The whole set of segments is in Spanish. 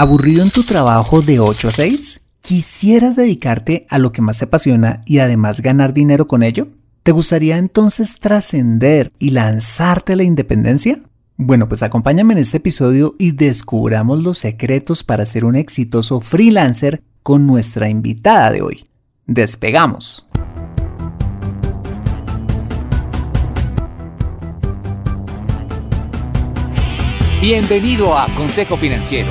¿Aburrido en tu trabajo de 8 a 6? ¿Quisieras dedicarte a lo que más te apasiona y además ganar dinero con ello? ¿Te gustaría entonces trascender y lanzarte a la independencia? Bueno, pues acompáñame en este episodio y descubramos los secretos para ser un exitoso freelancer con nuestra invitada de hoy. Despegamos. Bienvenido a Consejo Financiero,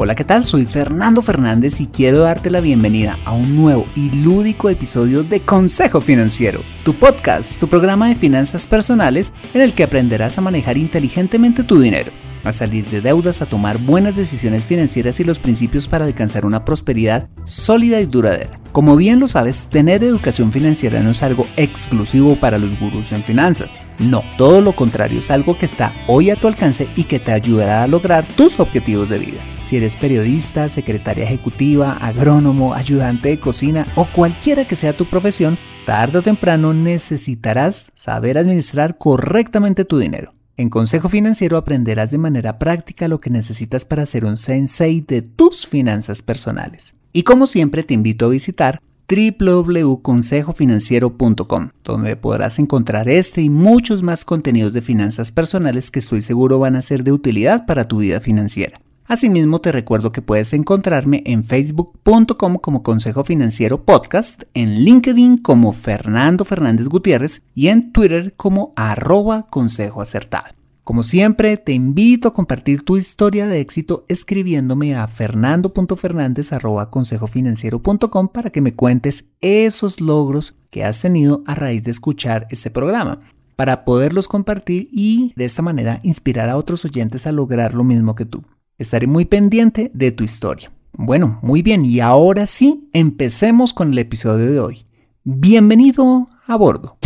Hola, ¿qué tal? Soy Fernando Fernández y quiero darte la bienvenida a un nuevo y lúdico episodio de Consejo Financiero, tu podcast, tu programa de finanzas personales en el que aprenderás a manejar inteligentemente tu dinero a salir de deudas, a tomar buenas decisiones financieras y los principios para alcanzar una prosperidad sólida y duradera. Como bien lo sabes, tener educación financiera no es algo exclusivo para los gurús en finanzas. No, todo lo contrario, es algo que está hoy a tu alcance y que te ayudará a lograr tus objetivos de vida. Si eres periodista, secretaria ejecutiva, agrónomo, ayudante de cocina o cualquiera que sea tu profesión, tarde o temprano necesitarás saber administrar correctamente tu dinero. En Consejo Financiero aprenderás de manera práctica lo que necesitas para ser un sensei de tus finanzas personales. Y como siempre te invito a visitar www.consejofinanciero.com, donde podrás encontrar este y muchos más contenidos de finanzas personales que estoy seguro van a ser de utilidad para tu vida financiera. Asimismo, te recuerdo que puedes encontrarme en facebook.com como Consejo Financiero Podcast, en LinkedIn como Fernando Fernández Gutiérrez y en Twitter como arroba Consejo Acertado. Como siempre, te invito a compartir tu historia de éxito escribiéndome a fernando.fernandez.consejofinanciero.com para que me cuentes esos logros que has tenido a raíz de escuchar este programa, para poderlos compartir y de esta manera inspirar a otros oyentes a lograr lo mismo que tú. Estaré muy pendiente de tu historia. Bueno, muy bien, y ahora sí, empecemos con el episodio de hoy. Bienvenido a bordo.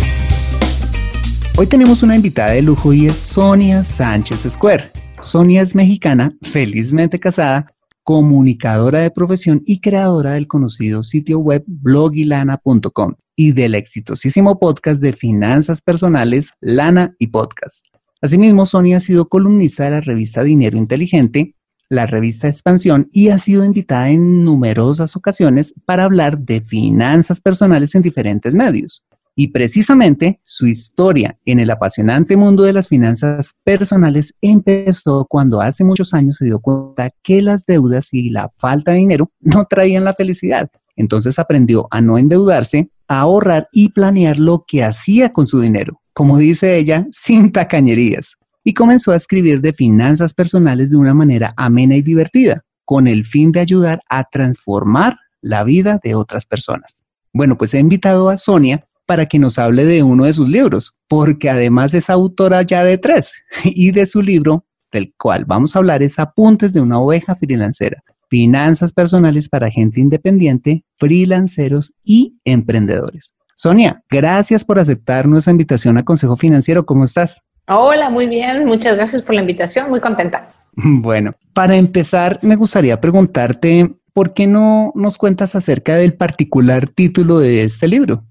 Hoy tenemos una invitada de lujo y es Sonia Sánchez Square. Sonia es mexicana, felizmente casada, comunicadora de profesión y creadora del conocido sitio web blogilana.com y del exitosísimo podcast de finanzas personales Lana y Podcast. Asimismo, Sonia ha sido columnista de la revista Dinero Inteligente la revista Expansión y ha sido invitada en numerosas ocasiones para hablar de finanzas personales en diferentes medios. Y precisamente su historia en el apasionante mundo de las finanzas personales empezó cuando hace muchos años se dio cuenta que las deudas y la falta de dinero no traían la felicidad. Entonces aprendió a no endeudarse, a ahorrar y planear lo que hacía con su dinero. Como dice ella, sin tacañerías y comenzó a escribir de finanzas personales de una manera amena y divertida, con el fin de ayudar a transformar la vida de otras personas. Bueno, pues he invitado a Sonia para que nos hable de uno de sus libros, porque además es autora ya de tres, y de su libro, del cual vamos a hablar, es Apuntes de una oveja freelancera, finanzas personales para gente independiente, freelanceros y emprendedores. Sonia, gracias por aceptar nuestra invitación a Consejo Financiero. ¿Cómo estás? Hola, muy bien. Muchas gracias por la invitación. Muy contenta. Bueno, para empezar, me gustaría preguntarte, ¿por qué no nos cuentas acerca del particular título de este libro?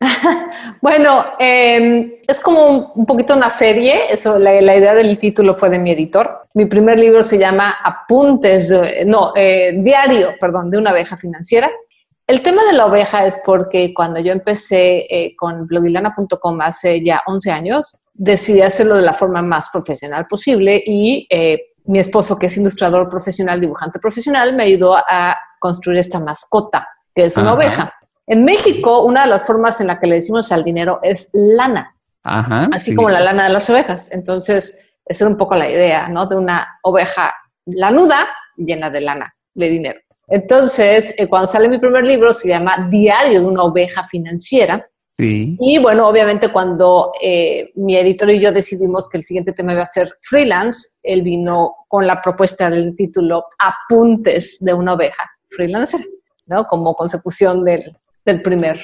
bueno, em, es como un, poquito una serie. Eso, la, idea del título fue de mi editor. Mi primer libro se llama Apuntes, no, eh, Diario, perdón, de una abeja financiera. El tema de la oveja es porque cuando yo empecé eh, con blogilana.com hace ya 11 años, decidí hacerlo de la forma más profesional posible y eh, mi esposo, que es ilustrador profesional, dibujante profesional, me ayudó a construir esta mascota, que es una oveja. En México, una de las formas en la que le decimos al dinero es lana, así como la lana de las ovejas. Entonces, esa era un poco la idea, ¿no? De una oveja lanuda llena de lana, de dinero. Entonces, eh, cuando sale mi primer libro, se llama Diario de una oveja financiera, Y bueno, obviamente cuando eh, mi editor y yo decidimos que el siguiente tema iba a ser freelance, él vino con la propuesta del título Apuntes de una oveja, freelancer, ¿no? Como consecución del, del primer.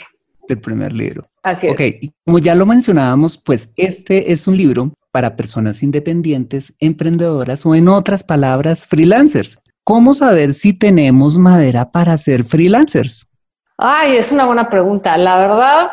Del primer libro. Así es. Ok, y como ya lo mencionábamos, pues este es un libro para personas independientes, emprendedoras o en otras palabras, freelancers. ¿Cómo saber si tenemos madera para ser freelancers? Ay, es una buena pregunta. La verdad,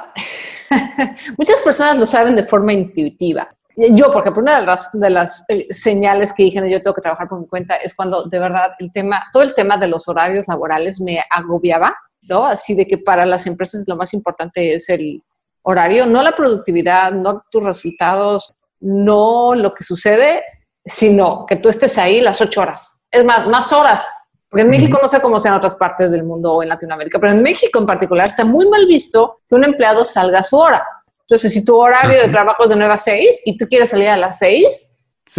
muchas personas lo saben de forma intuitiva. Yo, por ejemplo, una de las, de las eh, señales que dije, yo tengo que trabajar por mi cuenta, es cuando de verdad el tema, todo el tema de los horarios laborales me agobiaba, ¿no? Así de que para las empresas lo más importante es el horario, no la productividad, no tus resultados, no lo que sucede, sino que tú estés ahí las ocho horas. Es más, más horas, porque en México no sé cómo sea en otras partes del mundo o en Latinoamérica, pero en México en particular está muy mal visto que un empleado salga a su hora. Entonces, si tu horario de trabajo es de 9 a 6 y tú quieres salir a las 6,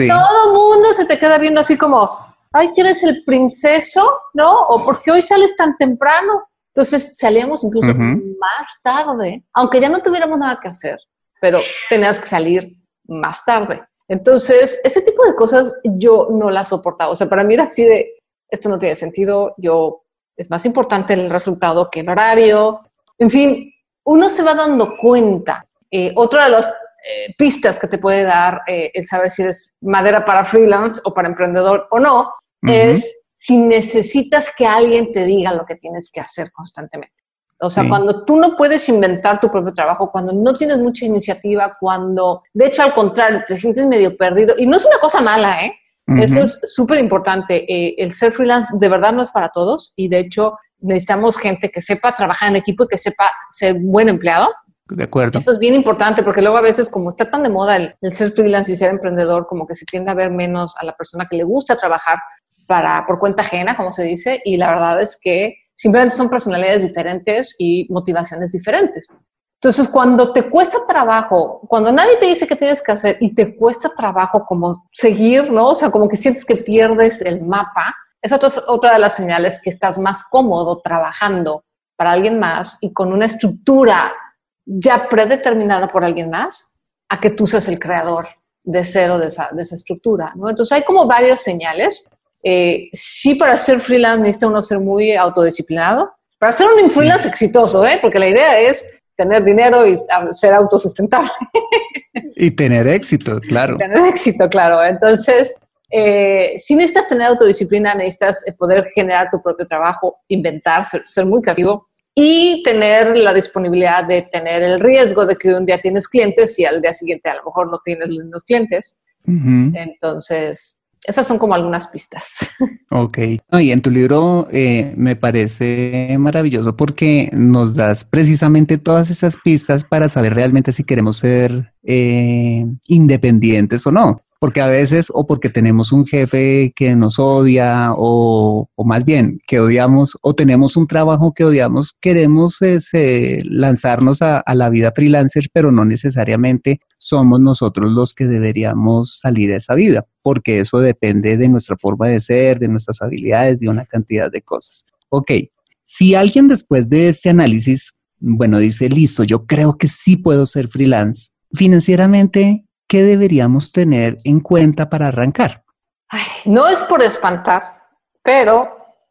todo el mundo se te queda viendo así como, ay, ¿quieres eres el princeso? ¿No? ¿O por qué hoy sales tan temprano? Entonces salíamos incluso más tarde, aunque ya no tuviéramos nada que hacer, pero tenías que salir más tarde. Entonces, ese tipo de cosas yo no las soportaba. O sea, para mí era así de, esto no tiene sentido, yo, es más importante el resultado que el horario. En fin, uno se va dando cuenta. Eh, otra de las eh, pistas que te puede dar eh, el saber si eres madera para freelance o para emprendedor o no, es si necesitas que alguien te diga lo que tienes que hacer constantemente. O sea, cuando tú no puedes inventar tu propio trabajo, cuando no tienes mucha iniciativa, cuando, de hecho, al contrario, te sientes medio perdido. Y no es una cosa mala, ¿eh? Eso es súper importante. Eh, el ser freelance de verdad no es para todos y de hecho necesitamos gente que sepa trabajar en equipo y que sepa ser buen empleado. De acuerdo. Eso es bien importante porque luego a veces como está tan de moda el, ser freelance y ser emprendedor, como que se tiende a ver menos a la persona que le gusta trabajar para, por cuenta ajena, como se dice, y la verdad es que simplemente son personalidades diferentes y motivaciones diferentes. Entonces, cuando te cuesta trabajo, cuando nadie te dice qué tienes que hacer y te cuesta trabajo como seguir, ¿no? O sea, como que sientes que pierdes el mapa, esa es otra de las señales que estás más cómodo trabajando para alguien más y con una estructura ya predeterminada por alguien más, a que tú seas el creador de cero de esa, de esa estructura, ¿no? Entonces, hay como varias señales. Eh, sí, para ser freelance necesita uno ser muy autodisciplinado. Para ser un freelance exitoso, ¿eh? Porque la idea es tener dinero y ser autosustentable. Y tener éxito, claro. Tener éxito, claro. Entonces, eh, si necesitas tener autodisciplina, necesitas eh, poder generar tu propio trabajo, inventar, ser, muy creativo y tener la disponibilidad de tener el riesgo de que un día tienes clientes y al día siguiente a lo mejor no tienes los clientes. Entonces, esas son como algunas pistas. Ok. y en tu libro eh, me parece maravilloso porque nos das precisamente todas esas pistas para saber realmente si queremos ser eh, independientes o no porque a veces o porque tenemos un jefe que nos odia o, más bien que odiamos o tenemos un trabajo que odiamos, queremos este, lanzarnos a, la vida freelancer, pero no necesariamente somos nosotros los que deberíamos salir a esa vida, porque eso depende de nuestra forma de ser, de nuestras habilidades, de una cantidad de cosas. Ok, si alguien después de este análisis, bueno, dice, listo, yo creo que sí puedo ser freelance, financieramente, ¿qué deberíamos tener en cuenta para arrancar? no es por espantar, pero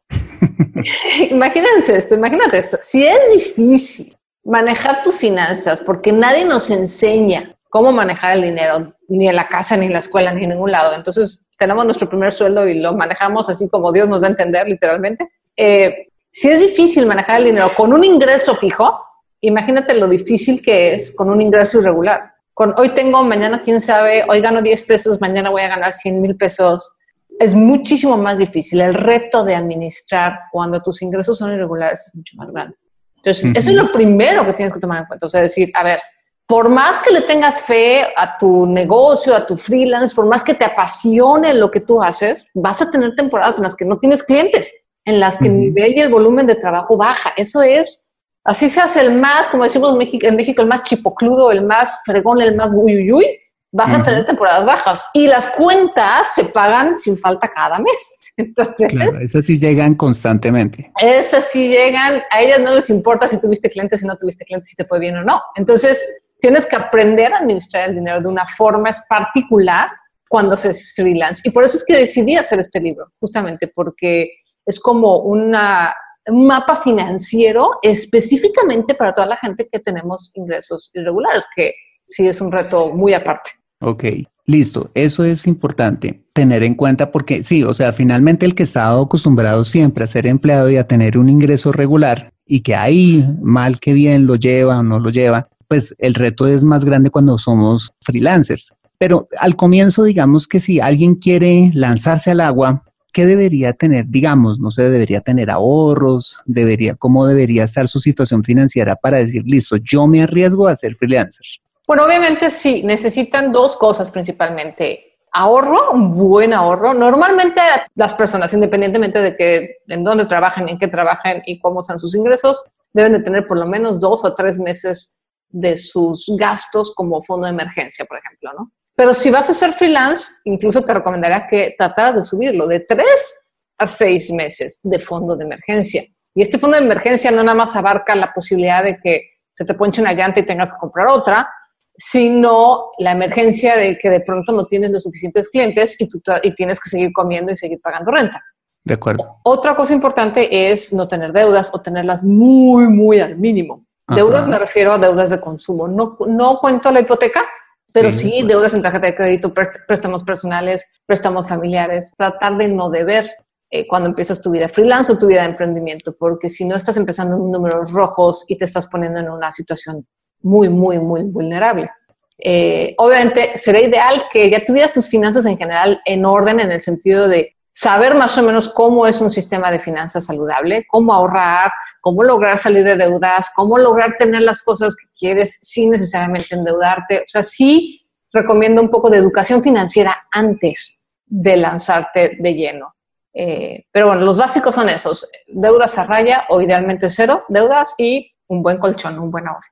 imagínense esto, imagínate esto. Si es difícil manejar tus finanzas porque nadie nos enseña cómo manejar el dinero, ni en la casa, ni en la escuela, ni en ningún lado. Entonces tenemos nuestro primer sueldo y lo manejamos así como Dios nos da a entender, literalmente. Eh, si es difícil manejar el dinero con un ingreso fijo, imagínate lo difícil que es con un ingreso irregular con hoy tengo, mañana quién sabe, hoy gano 10 pesos, mañana voy a ganar 100 mil pesos. Es muchísimo más difícil. El reto de administrar cuando tus ingresos son irregulares es mucho más grande. Entonces, eso es lo primero que tienes que tomar en cuenta. O sea, decir, a ver, por más que le tengas fe a tu negocio, a tu freelance, por más que te apasione lo que tú haces, vas a tener temporadas en las que no tienes clientes, en las que el nivel y el volumen de trabajo baja. Eso es Así se hace el más, como decimos en México, el más chipocludo, el más fregón, el más uy, uy, vas a tener temporadas bajas y las cuentas se pagan sin falta cada mes. Entonces, claro, esas sí llegan constantemente. Esas sí llegan, a ellas no les importa si tuviste clientes, si no tuviste clientes, si te fue bien o no. Entonces, tienes que aprender a administrar el dinero de una forma particular cuando se es freelance. Y por eso es que decidí hacer este libro, justamente porque es como una, mapa financiero específicamente para toda la gente que tenemos ingresos irregulares, que sí es un reto muy aparte. Ok, listo. Eso es importante tener en cuenta porque sí, o sea, finalmente el que está acostumbrado siempre a ser empleado y a tener un ingreso regular y que ahí mal que bien lo lleva o no lo lleva, pues el reto es más grande cuando somos freelancers. Pero al comienzo, digamos que si alguien quiere lanzarse al agua, ¿qué debería tener? Digamos, no sé, debería tener ahorros, debería, ¿cómo debería estar su situación financiera para decir, listo, yo me arriesgo a ser freelancer? Bueno, obviamente sí, necesitan dos cosas principalmente. Ahorro, un buen ahorro. Normalmente las personas, independientemente de que en dónde trabajen, en qué trabajen y cómo sean sus ingresos, deben de tener por lo menos dos o tres meses de sus gastos como fondo de emergencia, por ejemplo, ¿no? Pero si vas a ser freelance, incluso te recomendaría que trataras de subirlo de tres a seis meses de fondo de emergencia. Y este fondo de emergencia no nada más abarca la posibilidad de que se te ponche una llanta y tengas que comprar otra, sino la emergencia de que de pronto no tienes los suficientes clientes y, tú, y tienes que seguir comiendo y seguir pagando renta. De acuerdo. Otra cosa importante es no tener deudas o tenerlas muy, muy al mínimo. Deudas me refiero a deudas de consumo. No, no cuento la hipoteca, pero sí, deudas en tarjeta de crédito, préstamos personales, préstamos familiares. Tratar de no deber eh, cuando empiezas tu vida freelance o tu vida de emprendimiento, porque si no estás empezando en números rojos y te estás poniendo en una situación muy, muy, muy vulnerable. Eh, obviamente sería ideal que ya tuvieras tus finanzas en general en orden en el sentido de saber más o menos cómo es un sistema de finanzas saludable, cómo ahorrar, cómo lograr salir de deudas, cómo lograr tener las cosas que quieres sin necesariamente endeudarte. O sea, sí recomiendo un poco de educación financiera antes de lanzarte de lleno. Eh, pero bueno, los básicos son esos, deudas a raya o idealmente cero deudas y un buen colchón, un buen ahorro.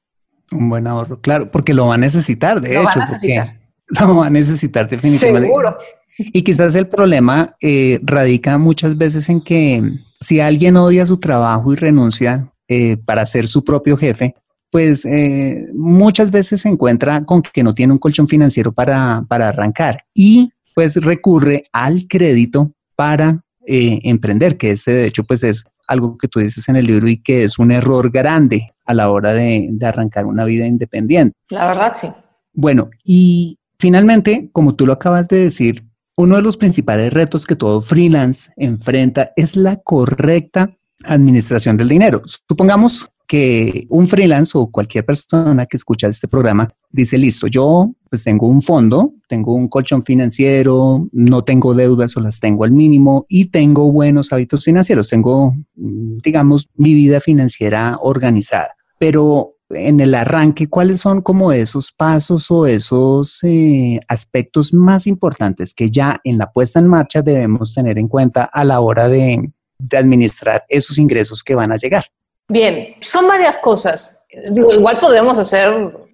Un buen ahorro, claro, porque lo va a necesitar, de lo hecho. Va a necesitar. Lo va a necesitar definitivamente. Seguro. Y quizás el problema eh, radica muchas veces en que si alguien odia su trabajo y renuncia eh, para ser su propio jefe, pues eh, muchas veces se encuentra con que no tiene un colchón financiero para, para arrancar y pues recurre al crédito para emprender, que ese de hecho pues es algo que tú dices en el libro y que es un error grande a la hora de, arrancar una vida independiente. La verdad, sí. Bueno, y finalmente, como tú lo acabas de decir, uno de los principales retos que todo freelance enfrenta es la correcta administración del dinero. Supongamos que un freelance o cualquier persona que escucha este programa dice, listo, yo pues tengo un fondo, tengo un colchón financiero, no tengo deudas o las tengo al mínimo y tengo buenos hábitos financieros, tengo, mm, digamos, mi vida financiera organizada. Pero en el arranque, ¿cuáles son como esos pasos o esos eh, aspectos más importantes que ya en la puesta en marcha debemos tener en cuenta a la hora de administrar esos ingresos que van a llegar? Bien, son varias cosas. Digo, igual podemos hacer,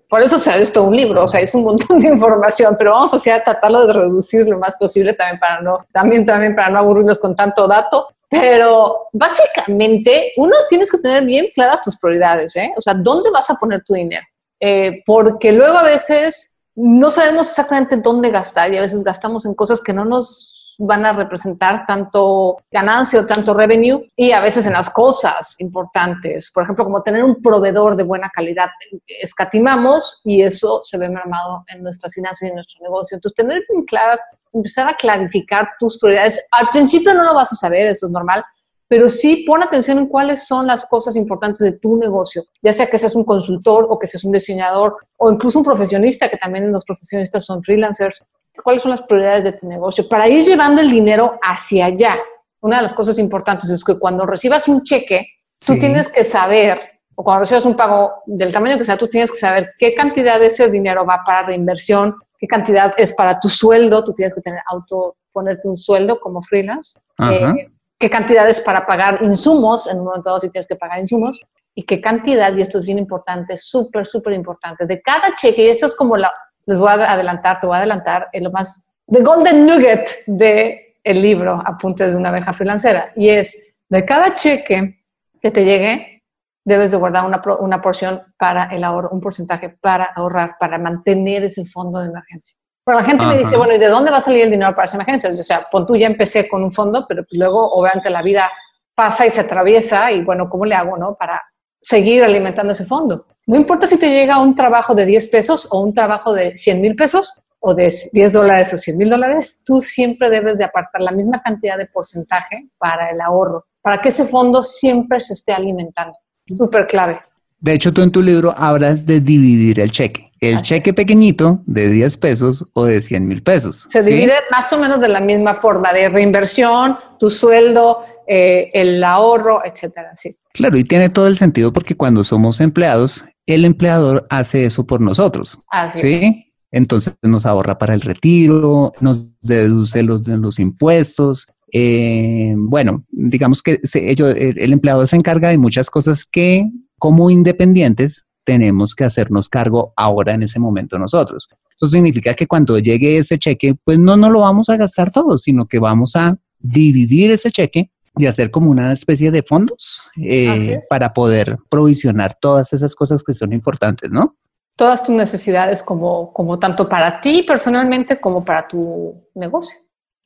por eso se ha esto un libro, o sea, es un montón de información, pero vamos a tratarlo de reducir lo más posible también para no, también, también para no aburrirlos con tanto dato. Pero básicamente uno tienes que tener bien claras tus prioridades, ¿eh? O sea, ¿dónde vas a poner tu dinero? Eh, porque luego a veces no sabemos exactamente dónde gastar y a veces gastamos en cosas que no nos van a representar tanto ganancia o tanto revenue y a veces en las cosas importantes, por ejemplo, como tener un proveedor de buena calidad, escatimamos y eso se ve mermado en nuestras finanzas y en nuestro negocio. Entonces, tener bien claras, empezar a clarificar tus prioridades. Al principio no lo vas a saber, eso es normal, pero sí pon atención en cuáles son las cosas importantes de tu negocio, ya sea que seas un consultor o que seas un diseñador o incluso un profesionista, que también los profesionistas son freelancers cuáles son las prioridades de tu negocio para ir llevando el dinero hacia allá. Una de las cosas importantes es que cuando recibas un cheque, tú tienes que saber, o cuando recibas un pago del tamaño que sea, tú tienes que saber qué cantidad de ese dinero va para reinversión, qué cantidad es para tu sueldo, tú tienes que tener auto, ponerte un sueldo como freelance, eh, qué cantidad es para pagar insumos, en un momento dado si tienes que pagar insumos, y qué cantidad, y esto es bien importante, súper, súper importante, de cada cheque, y esto es como la les voy a adelantar, te voy a adelantar en lo más, the golden nugget de el libro Apuntes de una abeja freelancera. Y es, de cada cheque que te llegue, debes de guardar una, una porción para el ahorro, un porcentaje para ahorrar, para mantener ese fondo de emergencia. Pero la gente me dice, bueno, ¿y de dónde va a salir el dinero para esas emergencias? O sea, pon tú ya empecé con un fondo, pero pues luego obviamente la vida pasa y se atraviesa y bueno, ¿cómo le hago, no? Para seguir alimentando ese fondo. No importa si te llega un trabajo de 10 pesos o un trabajo de 100 mil pesos o de 10 dólares o 100 mil dólares, tú siempre debes de apartar la misma cantidad de porcentaje para el ahorro, para que ese fondo siempre se esté alimentando. Súper clave. De hecho, tú en tu libro hablas de dividir el cheque. El cheque pequeñito de 10 pesos o de 100 mil pesos. Se divide más o menos de la misma forma, de reinversión, tu sueldo, eh, el ahorro, etcétera. Sí. Claro, y tiene todo el sentido porque cuando somos empleados, el empleador hace eso por nosotros. ¿sí? Entonces nos ahorra para el retiro, nos deduce los, los impuestos. Eh, bueno, digamos que el empleador se encarga de muchas cosas que como independientes tenemos que hacernos cargo ahora en ese momento nosotros. Eso significa que cuando llegue ese cheque, pues no no lo vamos a gastar todo, sino que vamos a dividir ese cheque y hacer como una especie de fondos eh, para poder provisionar todas esas cosas que son importantes, ¿no? Todas tus necesidades como, como tanto para ti personalmente como para tu negocio.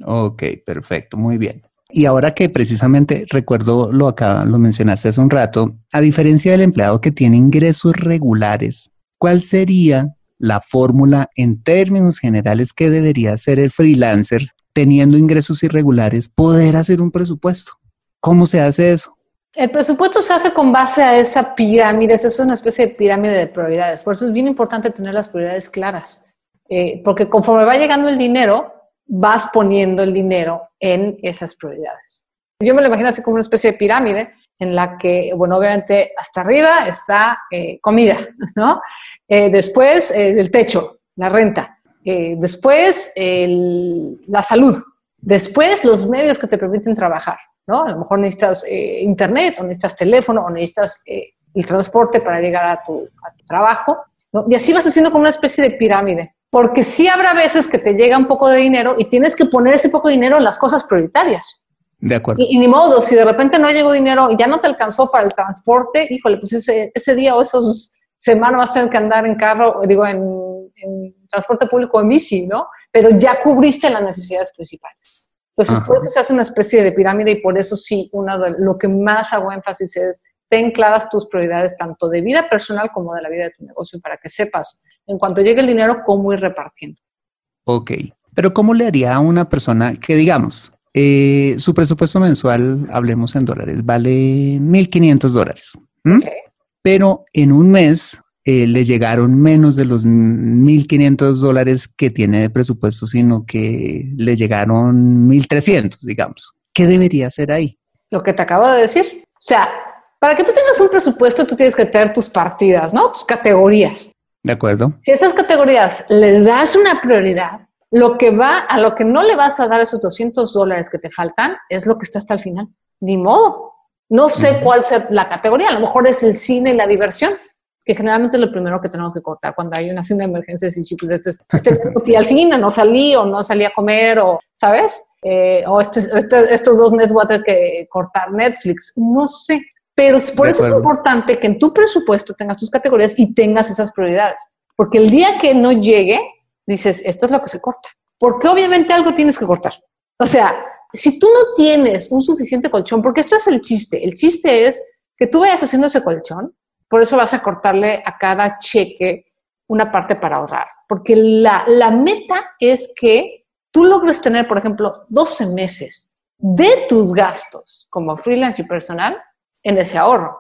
Ok, perfecto, muy bien. Y ahora que precisamente recuerdo lo acá, lo mencionaste hace un rato, a diferencia del empleado que tiene ingresos regulares, ¿cuál sería la fórmula en términos generales que debería hacer el freelancer teniendo ingresos irregulares poder hacer un presupuesto? ¿Cómo se hace eso? El presupuesto se hace con base a esa pirámide, es una especie de pirámide de prioridades. Por eso es bien importante tener las prioridades claras, eh, porque conforme va llegando el dinero, vas poniendo el dinero en esas prioridades. Yo me lo imagino así como una especie de pirámide en la que, bueno, obviamente hasta arriba está eh, comida, ¿no? Eh, después el techo, la renta. después la salud. Después los medios que te permiten trabajar, ¿no? A lo mejor necesitas internet o necesitas teléfono o necesitas el transporte para llegar a tu, trabajo. Y así vas haciendo como una especie de pirámide porque sí habrá veces que te llega un poco de dinero y tienes que poner ese poco de dinero en las cosas prioritarias. De acuerdo. Y, ni modo, si de repente no llegó dinero y ya no te alcanzó para el transporte, híjole, pues ese, ese día o esas semanas vas a tener que andar en carro, digo, en, transporte público o en bici, ¿no? Pero ya cubriste las necesidades principales. Entonces, por eso se hace una especie de pirámide y por eso sí, uno de lo que más hago énfasis es ten claras tus prioridades tanto de vida personal como de la vida de tu negocio para que sepas en cuanto llegue el dinero cómo ir repartiendo. Ok, pero ¿cómo le haría a una persona que digamos, eh, su presupuesto mensual, hablemos en dólares, vale 1.500 dólares? Pero en un mes eh, le llegaron menos de los 1.500 dólares que tiene de presupuesto, sino que le llegaron 1.300, digamos. ¿Qué debería hacer ahí? Lo que te acabo de decir. O sea, para que tú tengas un presupuesto, tú tienes que tener tus partidas, ¿no? Tus categorías. De acuerdo. Si esas categorías les das una prioridad, lo que va, a lo que no le vas a dar esos 200 dólares que te faltan, es lo que está hasta el final. Ni modo. No sé cuál sea la categoría. A lo mejor es el cine y la diversión, que generalmente es lo primero que tenemos que cortar cuando hay una, de emergencia. Y pues este, este fui al cine, no salí o no salí a comer o, ¿sabes? Eh, o este, este, estos dos meses voy a tener que cortar Netflix. No sé. Pero por eso es importante que en tu presupuesto tengas tus categorías y tengas esas prioridades. Porque el día que no llegue, dices, esto es lo que se corta. Porque obviamente algo tienes que cortar. O sea, si tú no tienes un suficiente colchón, porque este es el chiste, el chiste es que tú vayas haciendo ese colchón, por eso vas a cortarle a cada cheque una parte para ahorrar. Porque la, la meta es que tú logres tener, por ejemplo, 12 meses de tus gastos como freelance y personal en ese ahorro.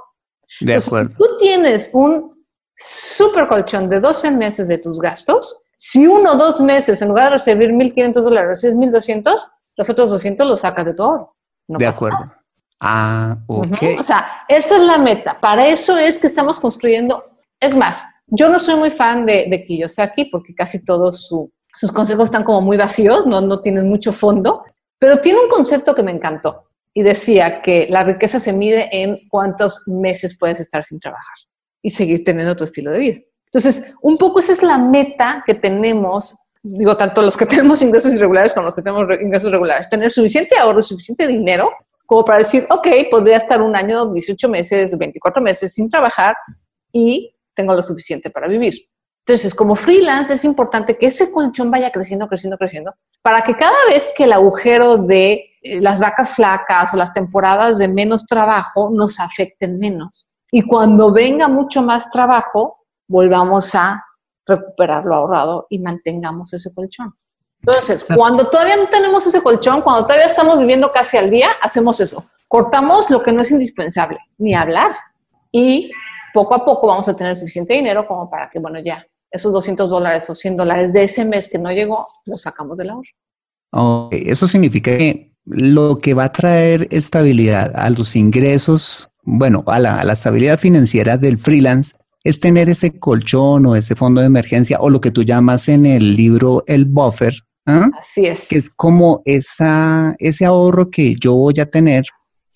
De acuerdo. Si tú tienes un super colchón de 12 meses de tus gastos, si uno o dos meses, en lugar de recibir 1.500 dólares, recibes 1.200, los otros 200 los sacas de tu ahorro. de acuerdo. Ah, ok. O sea, esa es la meta. Para eso es que estamos construyendo. Es más, yo no soy muy fan de, de Kiyosaki porque casi todos sus consejos están como muy vacíos, no, no tienen mucho fondo, pero tiene un concepto que me encantó y decía que la riqueza se mide en cuántos meses puedes estar sin trabajar y seguir teniendo tu estilo de vida. Entonces, un poco esa es la meta que tenemos, digo, tanto los que tenemos ingresos irregulares como los que tenemos ingresos regulares, tener suficiente ahorro, suficiente dinero como para decir, ok, podría estar un año, 18 meses, 24 meses sin trabajar y tengo lo suficiente para vivir. Entonces, como freelance es importante que ese colchón vaya creciendo, creciendo, creciendo, para que cada vez que el agujero de eh, las vacas flacas o las temporadas de menos trabajo nos afecten menos. Y cuando venga mucho más trabajo, volvamos a recuperar lo ahorrado y mantengamos ese colchón. Entonces, cuando todavía no tenemos ese colchón, cuando todavía estamos viviendo casi al día, hacemos eso. Cortamos lo que no es indispensable, ni hablar. Y poco a poco vamos a tener suficiente dinero como para que, bueno, ya, esos 200 dólares o 100 dólares de ese mes que no llegó, los sacamos del ahorro. Okay. Eso significa que lo que va a traer estabilidad a los ingresos, bueno, a la, a la estabilidad financiera del freelance es tener ese colchón o ese fondo de emergencia o lo que tú llamas en el libro el buffer. ¿Ah? Así es. Que es como esa, ese ahorro que yo voy a tener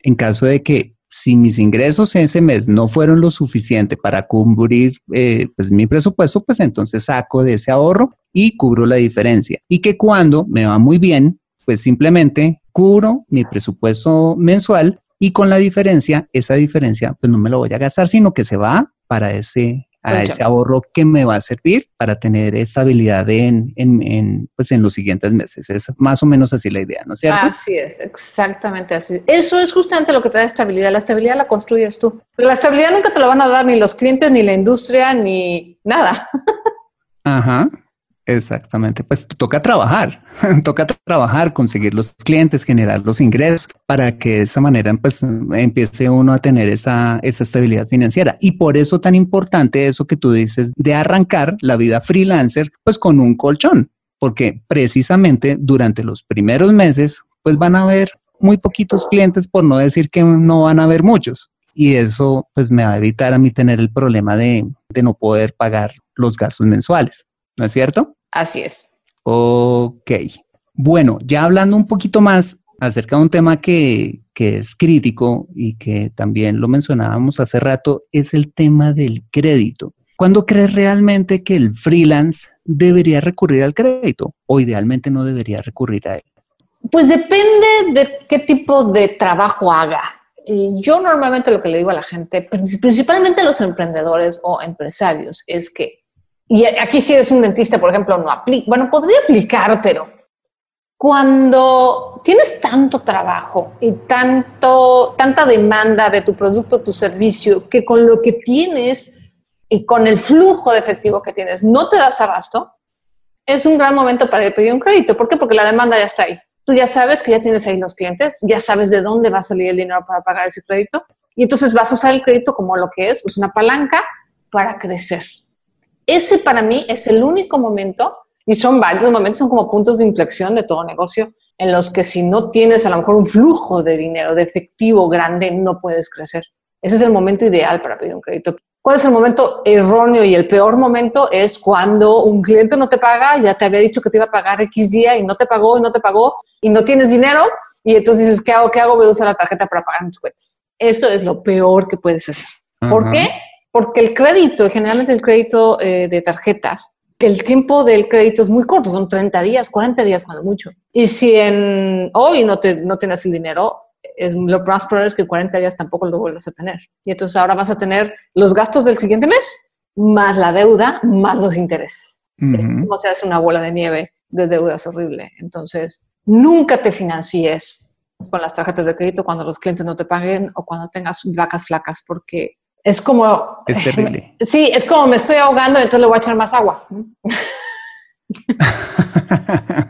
en caso de que si mis ingresos ese mes no fueron lo suficiente para cubrir eh, pues, mi presupuesto, pues entonces saco de ese ahorro y cubro la diferencia. Y que cuando me va muy bien, pues simplemente cubro mi presupuesto mensual y con la diferencia, esa diferencia, pues no me lo voy a gastar, sino que se va para ese, a ese ahorro que me va a servir para tener estabilidad en, en, en, pues en los siguientes meses. Es más o menos así la idea, ¿no es cierto? Así es, exactamente así. Eso es justamente lo que te da estabilidad. La estabilidad la construyes tú. Pero la estabilidad nunca te la van a dar ni los clientes, ni la industria, ni nada. Ajá. Exactamente, pues toca trabajar, toca trabajar, conseguir los clientes, generar los ingresos para que de esa manera pues empiece uno a tener esa, estabilidad financiera. Y por eso tan importante eso que tú dices de arrancar la vida freelancer pues con un colchón, porque precisamente durante los primeros meses pues van a haber muy poquitos clientes, por no decir que no van a haber muchos. Y eso pues me va a evitar a mí tener el problema de no poder pagar los gastos mensuales. ¿no es cierto? Así es. Ok. Bueno, ya hablando un poquito más acerca de un tema que, que, es crítico y que también lo mencionábamos hace rato, es el tema del crédito. ¿Cuándo crees realmente que el freelance debería recurrir al crédito o idealmente no debería recurrir a él? Pues depende de qué tipo de trabajo haga. Yo normalmente lo que le digo a la gente, principalmente a los emprendedores o empresarios, es que y aquí si eres un dentista, por ejemplo, no aplica, bueno, podría aplicar, pero cuando tienes tanto trabajo y tanto, tanta demanda de tu producto, tu servicio, que con lo que tienes y con el flujo de efectivo que tienes no te das abasto, es un gran momento para pedir un crédito. ¿Por qué? Porque la demanda ya está ahí. Tú ya sabes que ya tienes ahí los clientes, ya sabes de dónde va a salir el dinero para pagar ese crédito y entonces vas a usar el crédito como lo que es, es una palanca para crecer. Ese para mí es el único momento, y son varios momentos, son como puntos de inflexión de todo negocio, en los que si no tienes a lo mejor un flujo de dinero, de efectivo grande, no puedes crecer. Ese es el momento ideal para pedir un crédito. ¿Cuál es el momento erróneo y el peor momento? Es cuando un cliente no te paga, ya te había dicho que te iba a pagar X día y no te pagó y no te pagó y no tienes dinero y entonces dices, ¿qué hago? ¿Qué hago? Voy a usar la tarjeta para pagar mis cuentas. Eso es lo peor que puedes hacer. ¿Por qué? Porque el crédito, generalmente el crédito eh, de tarjetas, el tiempo del crédito es muy corto, son 30 días, 40 días cuando mucho. Y si en hoy no, te, no tienes el dinero, es, lo más probable es que en 40 días tampoco lo vuelvas a tener. Y entonces ahora vas a tener los gastos del siguiente mes, más la deuda, más los intereses. Es como se hace una bola de nieve de deudas horrible. Entonces, nunca te financies con las tarjetas de crédito cuando los clientes no te paguen o cuando tengas vacas flacas, porque es como... Es terrible. Sí, es como me estoy ahogando, entonces le voy a echar más agua.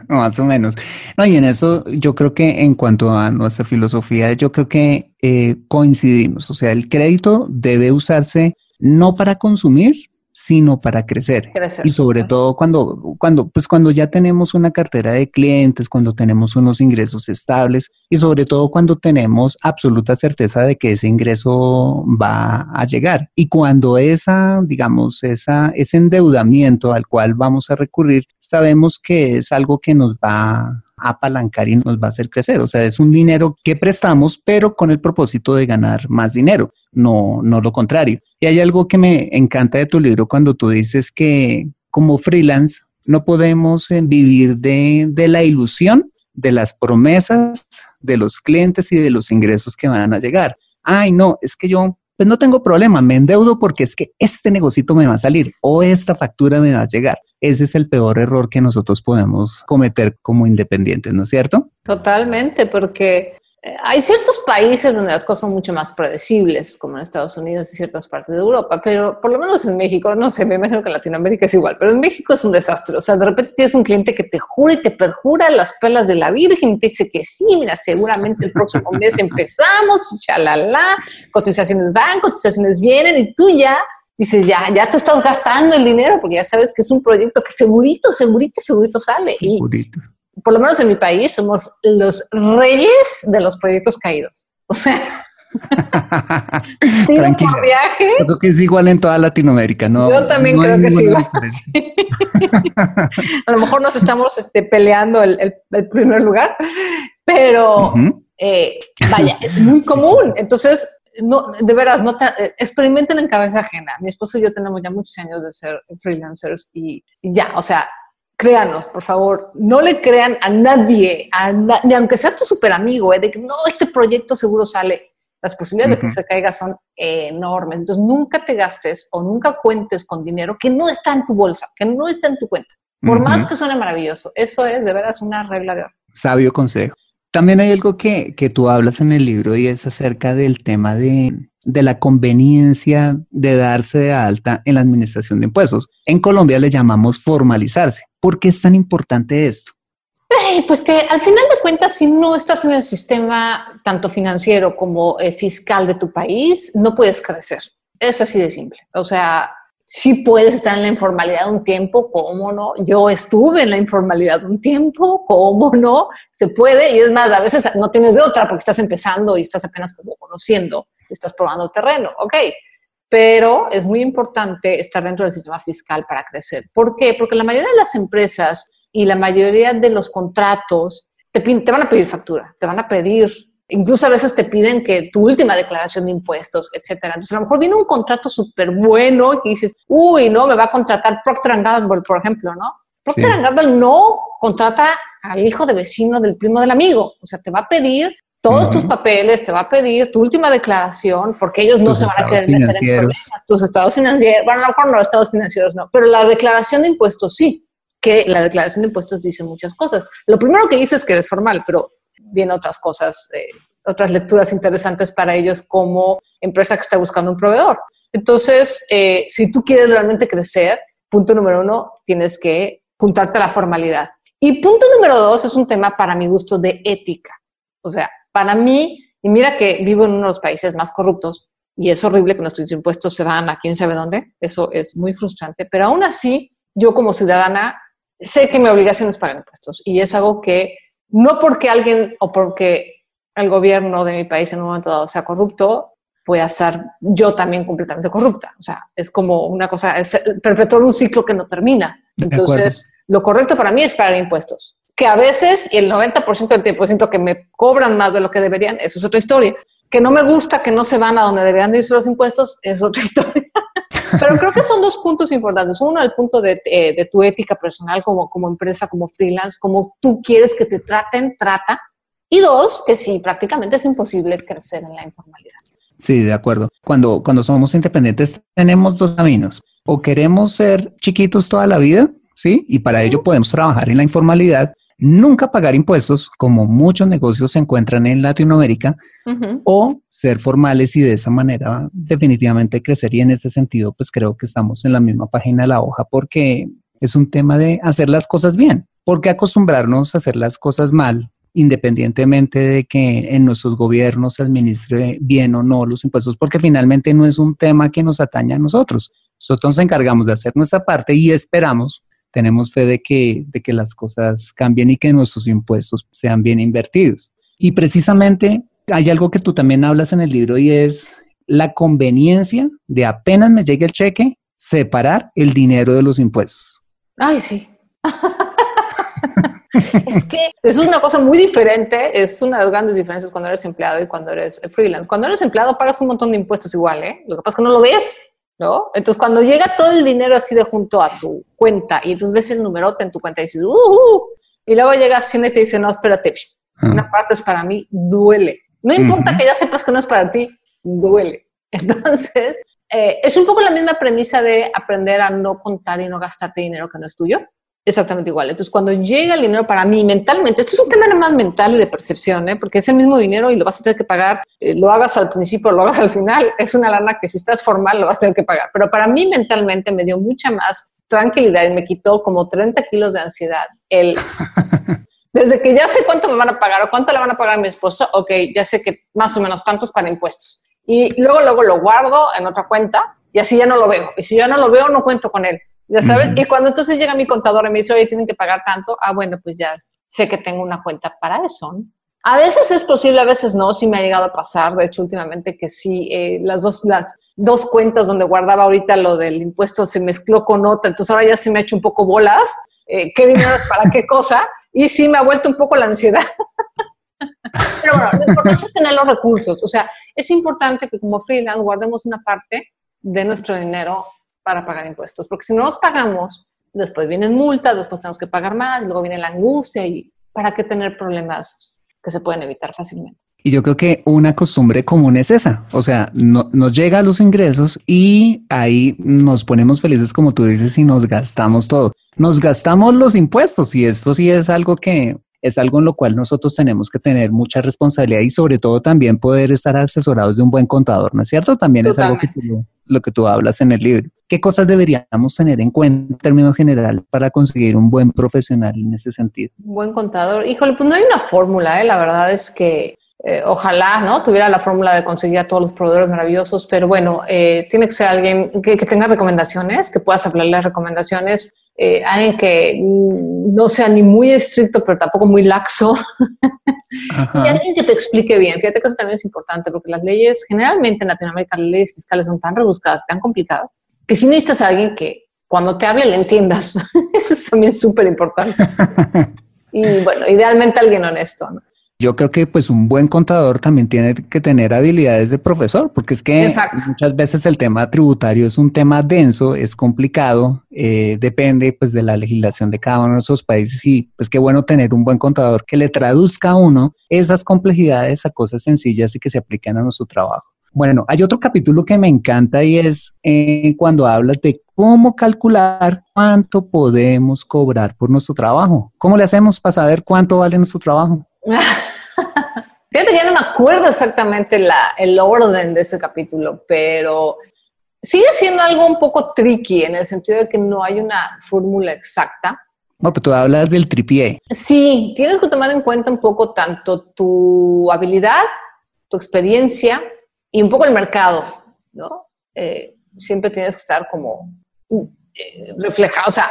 más o menos. No, y en eso yo creo que en cuanto a nuestra filosofía, yo creo que eh, coincidimos. O sea, el crédito debe usarse no para consumir, sino para crecer. Y sobre todo cuando, cuando, pues cuando ya tenemos una cartera de clientes, cuando tenemos unos ingresos estables y sobre todo cuando tenemos absoluta certeza de que ese ingreso va a llegar. Y cuando esa, digamos, esa, ese endeudamiento al cual vamos a recurrir, sabemos que es algo que nos va a apalancar y nos va a hacer crecer. O sea, es un dinero que prestamos, pero con el propósito de ganar más dinero, no, no lo contrario. Y hay algo que me encanta de tu libro cuando tú dices que como freelance no podemos eh, vivir de, de la ilusión de las promesas de los clientes y de los ingresos que van a llegar. Ay, no, es que yo pues no tengo problema, me endeudo porque es que este negocito me va a salir o esta factura me va a llegar. Ese es el peor error que nosotros podemos cometer como independientes, ¿no es cierto? Totalmente, porque hay ciertos países donde las cosas son mucho más predecibles, como en Estados Unidos y ciertas partes de Europa, pero por lo menos en México, no sé, me imagino que en Latinoamérica es igual, pero en México es un desastre. O sea, de repente tienes un cliente que te jura y te perjura las pelas de la Virgen y te dice que sí, mira, seguramente el próximo mes empezamos, chalala, cotizaciones van, cotizaciones vienen y tú ya dices, ya, ya te estás gastando el dinero porque ya sabes que es un proyecto que segurito, segurito, segurito sale. Segurito por lo menos en mi país, somos los reyes de los proyectos caídos. O sea, Tranquila. viaje. Yo creo que es igual en toda Latinoamérica, ¿no? Yo también creo que sí. A lo mejor nos estamos este, peleando el, primer lugar, pero eh, vaya, es muy común. Entonces, no, de veras, no experimenten en cabeza ajena. Mi esposo y yo tenemos ya muchos años de ser freelancers y ya, o sea, créanos, por favor, no le crean a nadie, ni aunque sea tu super amigo, eh, de que no, este proyecto seguro sale. Las posibilidades de que se caiga son enormes. Entonces, nunca te gastes o nunca cuentes con dinero que no está en tu bolsa, que no está en tu cuenta. Por más que suene maravilloso, eso es de veras una regla de oro. Sabio consejo. También hay algo que, que tú hablas en el libro y es acerca del tema de, de la conveniencia de darse de alta en la administración de impuestos. En Colombia le llamamos formalizarse. ¿Por qué es tan importante esto? pues que al final de cuentas, si no estás en el sistema tanto financiero como eh, fiscal de tu país, no puedes crecer. Es así de simple. O sea, si puedes estar en la informalidad un tiempo, ¿cómo no? Yo estuve en la informalidad un tiempo, ¿cómo no? Se puede y es más, a veces no tienes de otra porque estás empezando y estás apenas como conociendo, estás probando terreno, ok. Pero es muy importante estar dentro del sistema fiscal para crecer. ¿Por qué? Porque la mayoría de las empresas y la mayoría de los contratos te, te van a pedir factura, te van a pedir Incluso a veces te piden que tu última declaración de impuestos, etcétera. Entonces, a lo mejor viene un contrato súper bueno y dices, uy, no, me va a contratar Procter Gamble, por ejemplo, ¿no? Procter Gamble no contrata al hijo de vecino del primo del amigo. O sea, te va a pedir todos tus papeles, te va a pedir tu última declaración, porque ellos no se van a querer meter en problemas. Tus estados financieros, bueno, no, los estados financieros no, pero la declaración de impuestos sí, que la declaración de impuestos dice muchas cosas. Lo primero que dice es que eres formal, pero vienen otras cosas, eh, otras lecturas interesantes para ellos como empresa que está buscando un proveedor. Entonces, eh, si tú quieres realmente crecer, punto número uno, tienes que juntarte a la formalidad. Y punto número dos es un tema para mi gusto de ética. O sea, para mí, y mira que vivo en uno de los países más corruptos y es horrible que nuestros impuestos se van a quién sabe dónde, eso es muy frustrante, pero aún así, yo como ciudadana sé que mi obligación es pagar impuestos y es algo que no porque alguien o porque el gobierno de mi país en un momento dado sea corrupto, a ser yo también completamente corrupta. O sea, es como una cosa, es perpetuar un ciclo que no termina. Entonces, lo correcto para mí es pagar impuestos. Que a veces, y el 90% del tiempo siento que me cobran más de lo que deberían, eso es otra historia. Que no me gusta que no se van a donde deberían irse los impuestos, es otra historia. Pero creo que son dos puntos importantes. Uno, el punto de, eh, de, tu ética personal como, como empresa, como freelance, como tú quieres que te traten, trata. Y dos, que sí, prácticamente es imposible crecer en la informalidad. Sí, de acuerdo. Cuando, cuando somos independientes tenemos dos caminos. O queremos ser chiquitos toda la vida, ¿sí? Y para ello podemos trabajar en la informalidad nunca pagar impuestos, como muchos negocios se encuentran en Latinoamérica, o ser formales y de esa manera definitivamente crecer. Y en ese sentido, pues creo que estamos en la misma página de la hoja porque es un tema de hacer las cosas bien. porque acostumbrarnos a hacer las cosas mal, independientemente de que en nuestros gobiernos se administre bien o no los impuestos? Porque finalmente no es un tema que nos atañe a nosotros. Nosotros nos encargamos de hacer nuestra parte y esperamos tenemos fe de que, de que las cosas cambien y que nuestros impuestos sean bien invertidos. Y precisamente hay algo que tú también hablas en el libro y es la conveniencia de apenas me llegue el cheque, separar el dinero de los impuestos. Ay, sí. es que es una cosa muy diferente, es una de las grandes diferencias cuando eres empleado y cuando eres freelance. Cuando eres empleado pagas un montón de impuestos igual, ¿eh? Lo que pasa es que no lo ves, ¿no? Entonces cuando llega todo el dinero así de junto a tu cuenta y entonces ves el numerote en tu cuenta y dices, uh, uh y luego llega Hacienda y te dice, no, espérate, ah. una parte es para mí, duele. No importa que ya sepas que no es para ti, duele. Entonces, eh, es un poco la misma premisa de aprender a no contar y no gastarte dinero que no es tuyo. Exactamente igual. Entonces, cuando llega el dinero para mí mentalmente, esto es un tema más mental y de percepción, ¿eh? porque ese mismo dinero y lo vas a tener que pagar, eh, lo hagas al principio, lo hagas al final, es una lana que si estás formal lo vas a tener que pagar. Pero para mí mentalmente me dio mucha más tranquilidad y me quitó como 30 kilos de ansiedad. El, desde que ya sé cuánto me van a pagar o cuánto le van a pagar a mi esposo, ok, ya sé que más o menos tantos para impuestos. Y luego, luego lo guardo en otra cuenta y así ya no lo veo. Y si ya no lo veo, no cuento con él. Ya sabes, y cuando entonces llega mi contador y me dice, oye, tienen que pagar tanto, ah, bueno, pues ya sé que tengo una cuenta para eso. A veces es posible, a veces no, sí me ha llegado a pasar, de hecho últimamente que sí, eh, las, dos, las dos cuentas donde guardaba ahorita lo del impuesto se mezcló con otra, entonces ahora ya se me ha hecho un poco bolas, eh, qué dinero es para qué cosa, y sí me ha vuelto un poco la ansiedad. Pero bueno, lo importante es tener los recursos, o sea, es importante que como freelance guardemos una parte de nuestro dinero para pagar impuestos, porque si no los pagamos, después vienen multas, después tenemos que pagar más, luego viene la angustia y para qué tener problemas que se pueden evitar fácilmente. Y yo creo que una costumbre común es esa, o sea, no, nos llega los ingresos y ahí nos ponemos felices como tú dices y nos gastamos todo. Nos gastamos los impuestos y esto sí es algo que es algo en lo cual nosotros tenemos que tener mucha responsabilidad y sobre todo también poder estar asesorados de un buen contador, ¿no es cierto? También es algo que tú, lo que tú hablas en el libro. ¿Qué cosas deberíamos tener en cuenta en términos generales para conseguir un buen profesional en ese sentido? Un buen contador. Híjole, pues no hay una fórmula, ¿eh? la verdad es que eh, ojalá, ¿no? Tuviera la fórmula de conseguir a todos los proveedores maravillosos, pero bueno, eh, tiene que ser alguien que, que, tenga recomendaciones, que puedas hablarle las recomendaciones, eh, alguien que no sea ni muy estricto, pero tampoco muy laxo. y alguien que te explique bien. Fíjate que eso también es importante, porque las leyes, generalmente en Latinoamérica, las leyes fiscales son tan rebuscadas, tan complicadas, que si necesitas a alguien que cuando te hable le entiendas. eso es también súper importante. y bueno, idealmente alguien honesto, ¿no? Yo creo que pues un buen contador también tiene que tener habilidades de profesor, porque es que muchas veces el tema tributario es un tema denso, es complicado, eh, depende pues de la legislación de cada uno de esos países y pues qué bueno tener un buen contador que le traduzca a uno esas complejidades a cosas sencillas y que se apliquen a nuestro trabajo. Bueno, hay otro capítulo que me encanta y es eh, cuando hablas de cómo calcular cuánto podemos cobrar por nuestro trabajo. ¿Cómo le hacemos para saber cuánto vale nuestro trabajo? Fíjate, ya no me acuerdo exactamente la, el orden de ese capítulo, pero sigue siendo algo un poco tricky en el sentido de que no hay una fórmula exacta. No, pero tú hablas del tripié. Sí, tienes que tomar en cuenta un poco tanto tu habilidad, tu experiencia y un poco el mercado, ¿no? Eh, siempre tienes que estar como eh, reflejado, o sea,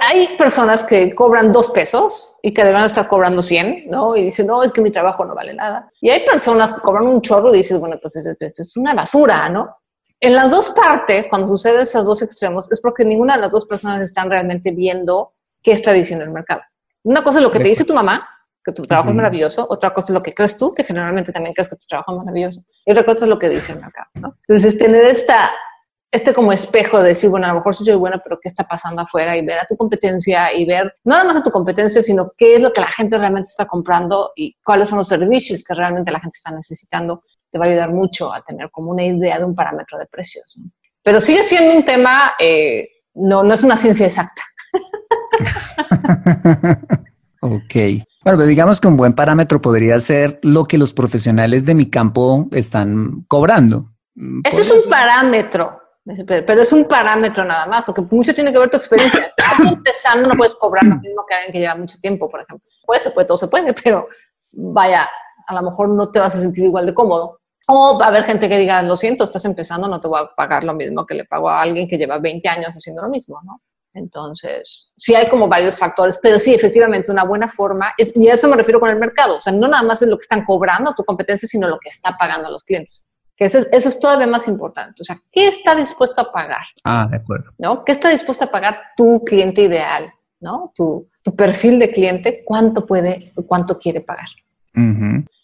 hay personas que cobran dos pesos y que deben estar cobrando 100, ¿no? Y dicen, no, es que mi trabajo no vale nada. Y hay personas que cobran un chorro y dices, bueno, pues es, una basura, ¿no? En las dos partes, cuando suceden esos dos extremos, es porque ninguna de las dos personas están realmente viendo qué está diciendo el mercado. Una cosa es lo que te dice tu mamá, que tu trabajo es maravilloso, otra cosa es lo que crees tú, que generalmente también crees que tu trabajo es maravilloso, y otra cosa es lo que dice el mercado, ¿no? Entonces, tener esta este como espejo de decir, bueno, a lo mejor soy buena, pero ¿qué está pasando afuera? Y ver a tu competencia y ver no nada más a tu competencia, sino qué es lo que la gente realmente está comprando y cuáles son los servicios que realmente la gente está necesitando, te va a ayudar mucho a tener como una idea de un parámetro de precios. Pero sigue siendo un tema, eh, no, no es una ciencia exacta. ok. Bueno, digamos que un buen parámetro podría ser lo que los profesionales de mi campo están cobrando. Eso es un parámetro. Pero es un parámetro nada más, porque mucho tiene que ver tu experiencia. Si estás empezando, no puedes cobrar lo mismo que alguien que lleva mucho tiempo, por ejemplo. Puede, se puede, todo se puede, pero vaya, a lo mejor no te vas a sentir igual de cómodo. O va a haber gente que diga, lo siento, estás empezando, no te voy a pagar lo mismo que le pago a alguien que lleva 20 años haciendo lo mismo, ¿no? Entonces, sí hay como varios factores, pero sí, efectivamente, una buena forma, es, y a eso me refiero con el mercado, o sea, no nada más es lo que están cobrando tu competencia, sino lo que está pagando a los clientes. Que eso es, todavía más importante. O sea, ¿qué está dispuesto a pagar? Ah, de acuerdo. ¿No? ¿Qué está dispuesto a pagar tu cliente ideal? ¿no? Tu, tu perfil de cliente, cuánto puede, cuánto quiere pagar.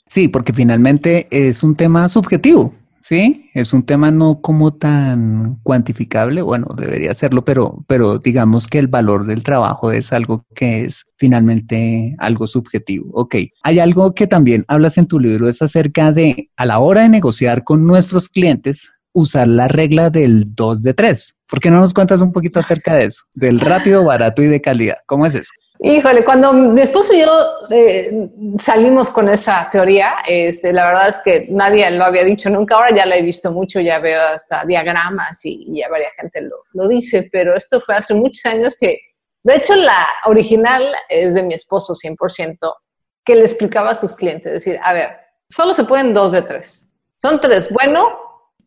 Sí, porque finalmente es un tema subjetivo. Sí, es un tema no como tan cuantificable, bueno, debería serlo, pero, pero digamos que el valor del trabajo es algo que es finalmente algo subjetivo. Ok, hay algo que también hablas en tu libro, es acerca de a la hora de negociar con nuestros clientes, usar la regla del 2 de 3. ¿Por qué no nos cuentas un poquito acerca de eso? Del rápido, barato y de calidad. ¿Cómo es eso? Híjole, cuando mi esposo y yo eh, salimos con esa teoría, este, la verdad es que nadie lo había dicho nunca. Ahora ya la he visto mucho, ya veo hasta diagramas y, ya varias gente lo, dice, pero esto fue hace muchos años que, de hecho, la original es de mi esposo 100%, que le explicaba a sus clientes, decir, a ver, solo se pueden dos de tres. Son tres, bueno,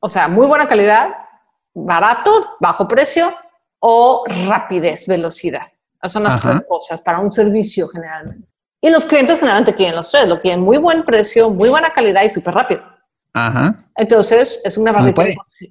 o sea, muy buena calidad, barato, bajo precio o rapidez, velocidad. Son las tres cosas para un servicio generalmente. Y los clientes generalmente quieren los tres, lo quieren muy buen precio, muy buena calidad y súper rápido. Ajá. Entonces, es una, barrita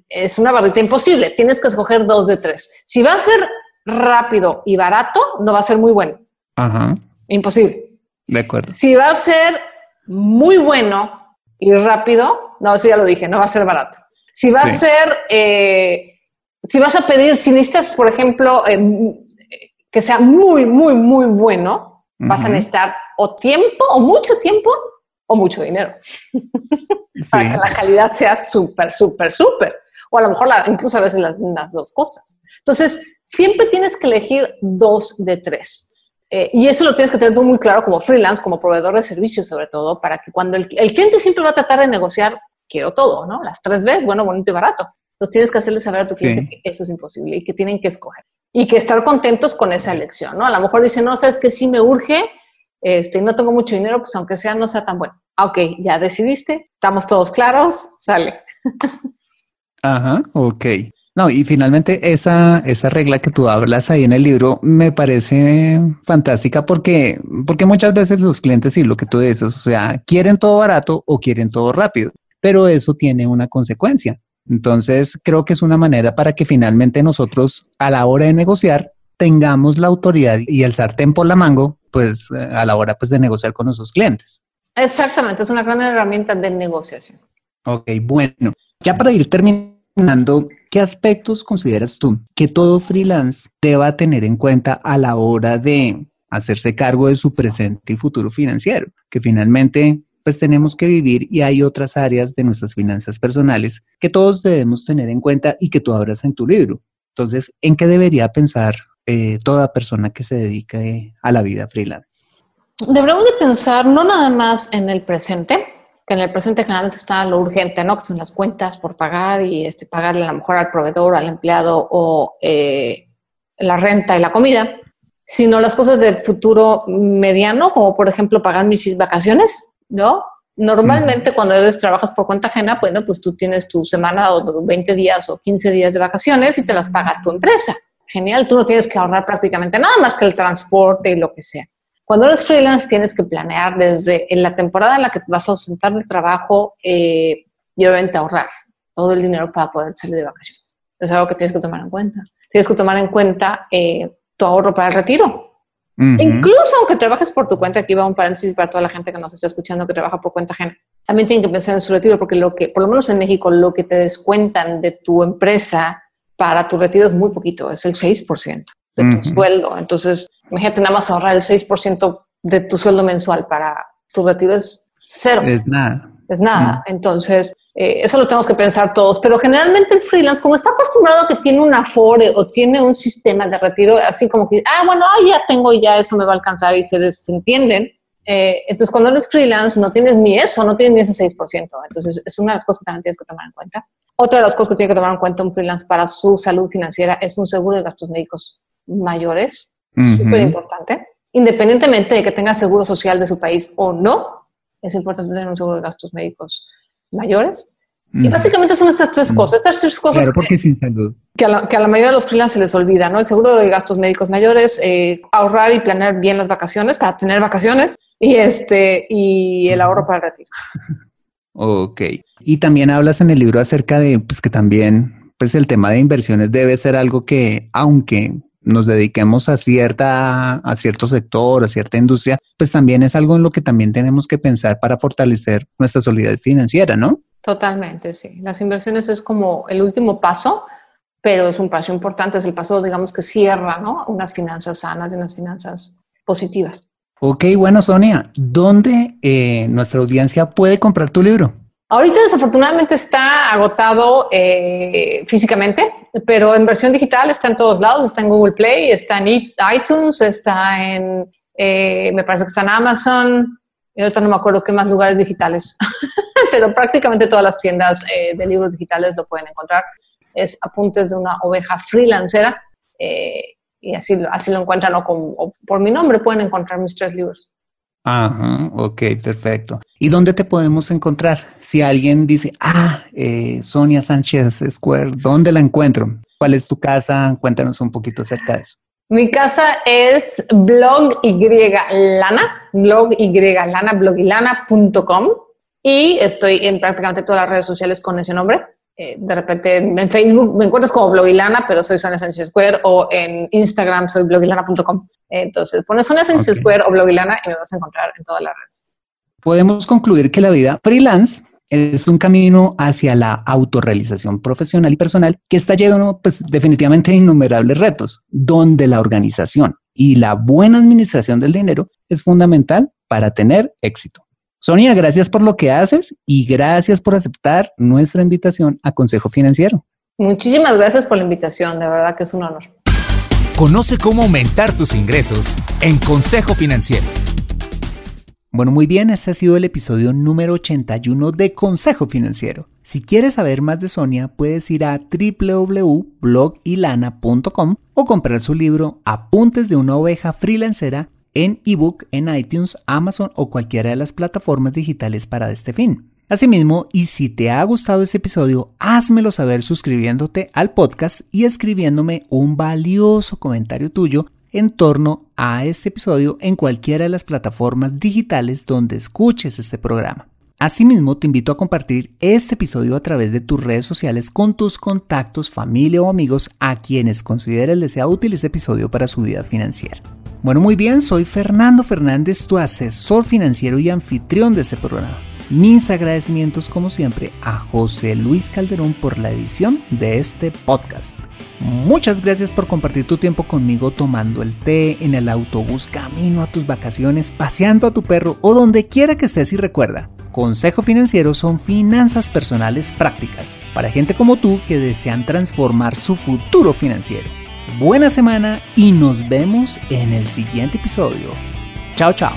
es una barrita imposible. Tienes que escoger dos de tres. Si va a ser rápido y barato, no va a ser muy bueno. Ajá. Imposible. De acuerdo. Si va a ser muy bueno y rápido, no, eso ya lo dije, no va a ser barato. Si va a ser, eh, si vas a pedir, si necesitas, por ejemplo, eh, que sea muy, muy, muy bueno, vas a necesitar o tiempo, o mucho tiempo, o mucho dinero. Para que la calidad sea súper, súper, súper. O a lo mejor incluso a veces las, dos cosas. Entonces, siempre tienes que elegir dos de tres. Eh, y eso lo tienes que tener tú muy claro como freelance, como proveedor de servicios sobre todo, para que cuando el, el cliente siempre va a tratar de negociar, quiero todo, ¿no? Las tres veces, bueno, bonito y barato. Entonces tienes que hacerle saber a tu cliente que eso es imposible y que tienen que escoger y que estar contentos con esa elección, ¿no? A lo mejor dicen, no, sabes que sí me urge, este, no tengo mucho dinero, pues aunque sea no sea tan bueno. Ah, ok, ya decidiste, estamos todos claros, sale. Ajá, ok. No, y finalmente esa, esa regla que tú hablas ahí en el libro me parece fantástica porque, porque muchas veces los clientes, sí, lo que tú dices, o sea, quieren todo barato o quieren todo rápido, pero eso tiene una consecuencia entonces, creo que es una manera para que finalmente nosotros a la hora de negociar tengamos la autoridad y el sartén por la mango, pues a la hora pues de negociar con nuestros clientes. Exactamente, es una gran herramienta de negociación. Ok, bueno, ya para ir terminando, ¿qué aspectos consideras tú que todo freelance deba tener en cuenta a la hora de hacerse cargo de su presente y futuro financiero? Que finalmente pues tenemos que vivir y hay otras áreas de nuestras finanzas personales que todos debemos tener en cuenta y que tú abras en tu libro. Entonces, ¿en qué debería pensar eh, toda persona que se dedique a la vida freelance? Deberíamos de pensar no nada más en el presente, que en el presente generalmente está lo urgente, ¿no? Que son las cuentas por pagar y este, pagarle a lo mejor al proveedor, al empleado o eh, la renta y la comida, sino las cosas del futuro mediano, como por ejemplo pagar mis vacaciones, ¿no? Normalmente cuando eres, trabajas por cuenta ajena, bueno, pues tú tienes tu semana o 20 días o 15 días de vacaciones y te las paga tu empresa. Genial, tú no tienes que ahorrar prácticamente nada más que el transporte y lo que sea. Cuando eres freelance tienes que planear desde en la temporada en la que vas a ausentar del trabajo eh, y obviamente ahorrar todo el dinero para poder salir de vacaciones. Es algo que tienes que tomar en cuenta. Tienes que tomar en cuenta eh, tu ahorro para el retiro. Incluso aunque trabajes por tu cuenta, aquí va un paréntesis para toda la gente que nos está escuchando que trabaja por cuenta ajena. También tienen que pensar en su retiro porque lo que, por lo menos en México, lo que te descuentan de tu empresa para tu retiro es muy poquito, es el 6% de tu sueldo. Entonces, imagínate nada más ahorrar el 6% de tu sueldo mensual para tu retiro es cero. Es nada. Es nada. Entonces, eh, eso lo tenemos que pensar todos, pero generalmente el freelance, como está acostumbrado a que tiene un afore o tiene un sistema de retiro, así como que, ah, bueno, ya tengo ya eso me va a alcanzar y se desentienden. Eh, entonces, cuando eres freelance, no tienes ni eso, no tienes ni ese 6%. Entonces, es una de las cosas que también tienes que tomar en cuenta. Otra de las cosas que tiene que tomar en cuenta un freelance para su salud financiera es un seguro de gastos médicos mayores, súper importante. Independientemente de que tenga seguro social de su país o no, es importante tener un seguro de gastos médicos mayores. Y básicamente son estas tres cosas, estas tres cosas claro, porque que, sin salud. Que, a la, que, a la, mayoría de los freelancers se les olvida, ¿no? El seguro de gastos médicos mayores, eh, ahorrar y planear bien las vacaciones para tener vacaciones y, este, y el ahorro para el retiro. Ok. Y también hablas en el libro acerca de pues, que también pues, el tema de inversiones debe ser algo que, aunque nos dediquemos a cierta, a cierto sector, a cierta industria, pues también es algo en lo que también tenemos que pensar para fortalecer nuestra solidez financiera, ¿no? Totalmente, sí. Las inversiones es como el último paso, pero es un paso importante, es el paso, digamos, que cierra, ¿no? Unas finanzas sanas y unas finanzas positivas. Ok, bueno, Sonia, ¿dónde eh, nuestra audiencia puede comprar tu libro? Ahorita desafortunadamente está agotado eh, físicamente, pero en versión digital está en todos lados, está en Google Play, está en iTunes, está en, eh, me parece que está en Amazon, y ahorita no me acuerdo qué más lugares digitales, pero prácticamente todas las tiendas eh, de libros digitales lo pueden encontrar. Es Apuntes de una oveja freelancera y así, así lo encuentran o por mi nombre pueden encontrar mis tres libros. Ajá, ok, perfecto. ¿Y dónde te podemos encontrar? Si alguien dice, ah, eh, Sonia Sánchez Square, ¿dónde la encuentro? ¿Cuál es tu casa? Cuéntanos un poquito acerca de eso. Mi casa es blog y lana, blog y lana, blogilana.com y estoy en prácticamente todas las redes sociales con ese nombre. Eh, de repente en Facebook me encuentras como blogilana, pero soy Sonia Sánchez Square o en Instagram soy blogilana.com. Entonces, pones una okay. Square o Blogilana y me vas a encontrar en todas las redes. Podemos concluir que la vida freelance es un camino hacia la autorrealización profesional y personal que está lleno, pues, definitivamente de innumerables retos, donde la organización y la buena administración del dinero es fundamental para tener éxito. Sonia, gracias por lo que haces y gracias por aceptar nuestra invitación a Consejo Financiero. Muchísimas gracias por la invitación, de verdad que es un honor. Conoce cómo aumentar tus ingresos en Consejo Financiero. Bueno, muy bien, ese ha sido el episodio número 81 de Consejo Financiero. Si quieres saber más de Sonia, puedes ir a www.blogilana.com o comprar su libro Apuntes de una oveja freelancera en ebook en iTunes, Amazon o cualquiera de las plataformas digitales para este fin. Asimismo, y si te ha gustado este episodio, házmelo saber suscribiéndote al podcast y escribiéndome un valioso comentario tuyo en torno a este episodio en cualquiera de las plataformas digitales donde escuches este programa. Asimismo, te invito a compartir este episodio a través de tus redes sociales con tus contactos, familia o amigos a quienes consideres les sea útil este episodio para su vida financiera. Bueno, muy bien, soy Fernando Fernández, tu asesor financiero y anfitrión de este programa. Mis agradecimientos como siempre a José Luis Calderón por la edición de este podcast. Muchas gracias por compartir tu tiempo conmigo tomando el té en el autobús, camino a tus vacaciones, paseando a tu perro o donde quiera que estés y recuerda. Consejo Financiero son finanzas personales prácticas para gente como tú que desean transformar su futuro financiero. Buena semana y nos vemos en el siguiente episodio. Chao, chao.